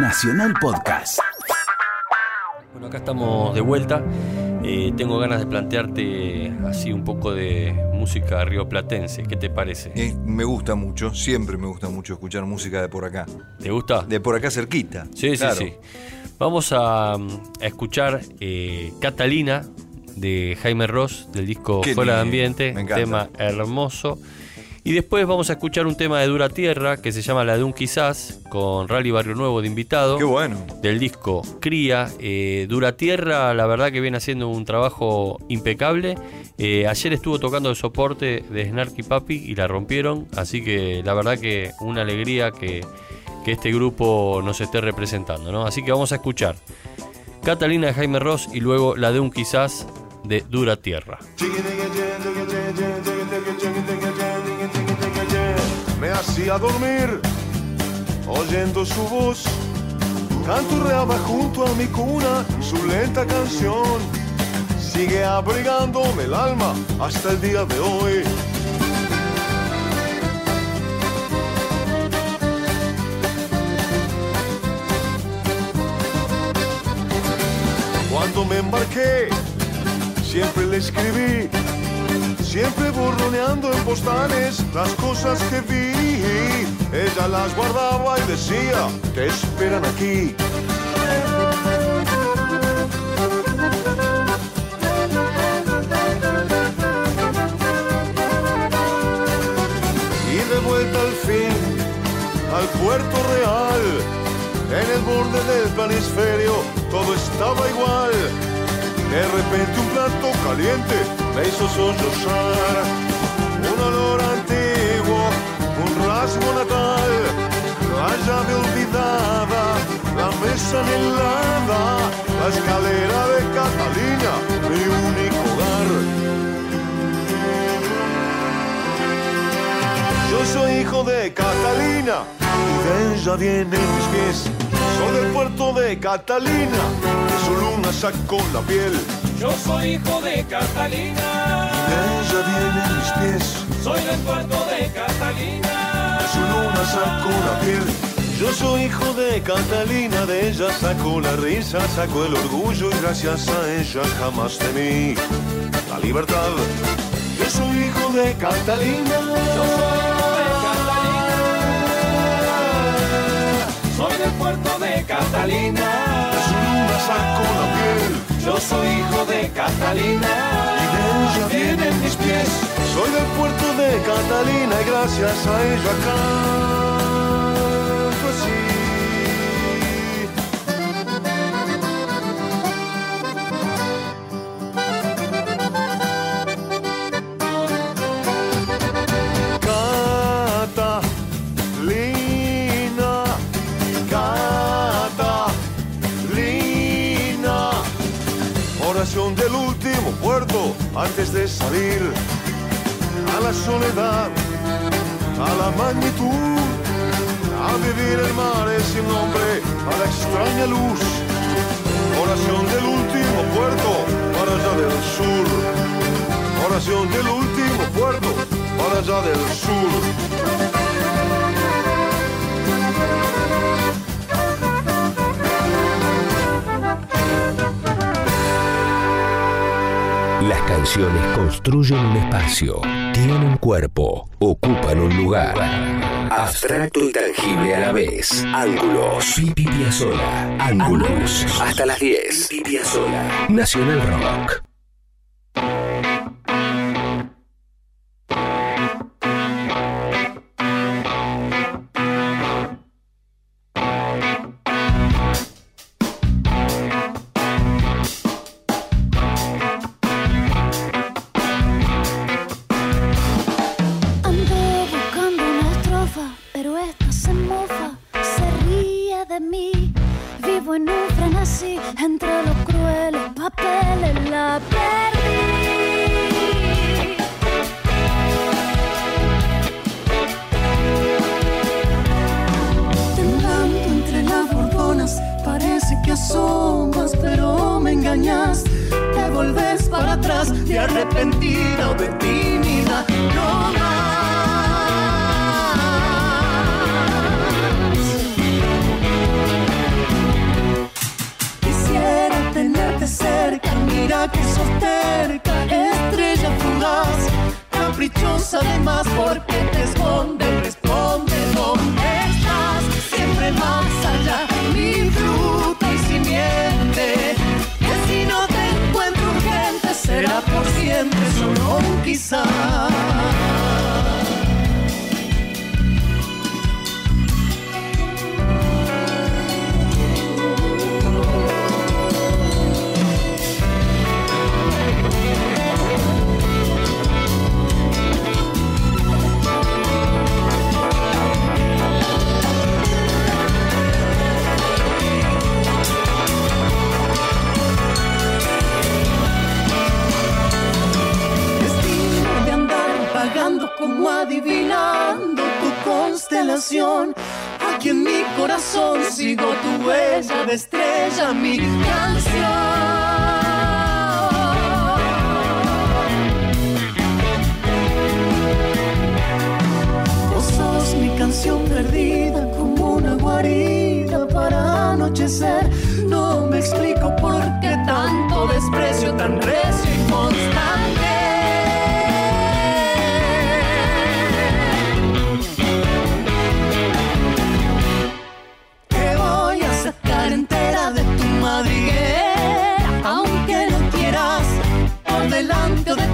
Nacional Podcast. Bueno, acá estamos de vuelta. Eh, tengo ganas de plantearte así un poco de música rioplatense. ¿Qué te parece? Eh, me gusta mucho, siempre me gusta mucho escuchar música de por acá. ¿Te gusta? De por acá cerquita. Sí, claro. sí, sí. Vamos a, a escuchar eh, Catalina de Jaime Ross del disco Qué Fuera de Ambiente, me encanta. tema hermoso. Y después vamos a escuchar un tema de Dura Tierra que se llama La de un Quizás con Rally Barrio Nuevo de invitado. Qué bueno. Del disco Cría. Eh, Dura Tierra, la verdad que viene haciendo un trabajo impecable. Eh, ayer estuvo tocando el soporte de Snarky Papi y la rompieron. Así que la verdad que una alegría que, que este grupo nos esté representando. ¿no? Así que vamos a escuchar Catalina de Jaime Ross y luego la de un quizás de Dura Tierra. Hacía dormir oyendo su voz. Canturreaba junto a mi cuna su lenta canción. Sigue abrigándome el alma hasta el día de hoy. Cuando me embarqué, siempre le escribí, siempre borroneando en postales las cosas que vi. Ella las guardaba y decía, te esperan aquí. Y de vuelta al fin al puerto real, en el borde del planisferio, todo estaba igual. De repente un plato caliente me hizo sollozar. Un olor antiguo, un rasgo natal, la llave olvidada, la mesa helada, la escalera de Catalina, mi único hogar. Yo soy hijo de Catalina y de ella vienen mis pies. Soy del puerto de Catalina, de su luna sacó la piel. Yo soy hijo de Catalina, De ella vienen mis pies, soy del puerto de Catalina. de su luna sacó la piel. Yo soy hijo de Catalina, de ella sacó la risa, sacó el orgullo y gracias a ella jamás temí la libertad. Yo soy hijo de Catalina. Yo soy hijo de Catalina, soy del puerto de Catalina. Soy hijo de Catalina, Y de ella vienen mis pies. Soy del puerto de Catalina y gracias a ella canto Oración del último puerto antes de salir a la soledad, a la magnitud, a vivir el mar sin nombre, a la extraña luz. Oración del último puerto para allá del sur. Oración del último puerto para allá del sur. Las canciones construyen un espacio, tienen cuerpo, ocupan un lugar. Abstracto y tangible a la vez. Ángulos. Pipi Piazzolla. Ángulos. Hasta las 10. Pipi. Nacional Rock. Vivo en un frenesí, entre los crueles papeles la perdí. Temblando entre las bordonas, parece que asomas, pero me engañas. Te volves para atrás, de arrepentida o de tímida, no más. De más porque te esconde, responde dónde estás, siempre más allá, mi fruta y simiente, que si no te encuentro urgente será por siempre, solo un quizás. Aquí en mi corazón sigo tu huella de estrella, mi canción. Mi canción perdida como una guarida para anochecer. No me explico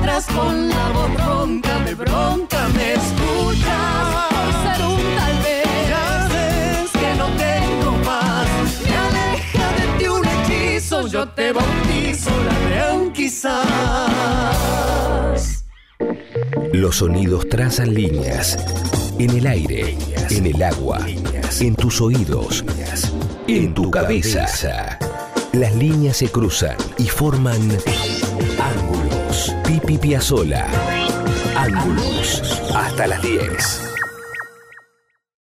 detrás con la voz bronca de bronca me escuchas por ser un tal vez. Ya que no tengo más, me aleja de ti un hechizo, yo te bautizo la de un quizás. Los sonidos trazan líneas en el aire, en el agua, en tus oídos, en tu cabeza. Las líneas se cruzan y forman Pipi Piazzola. Ángulos. Hasta las 10.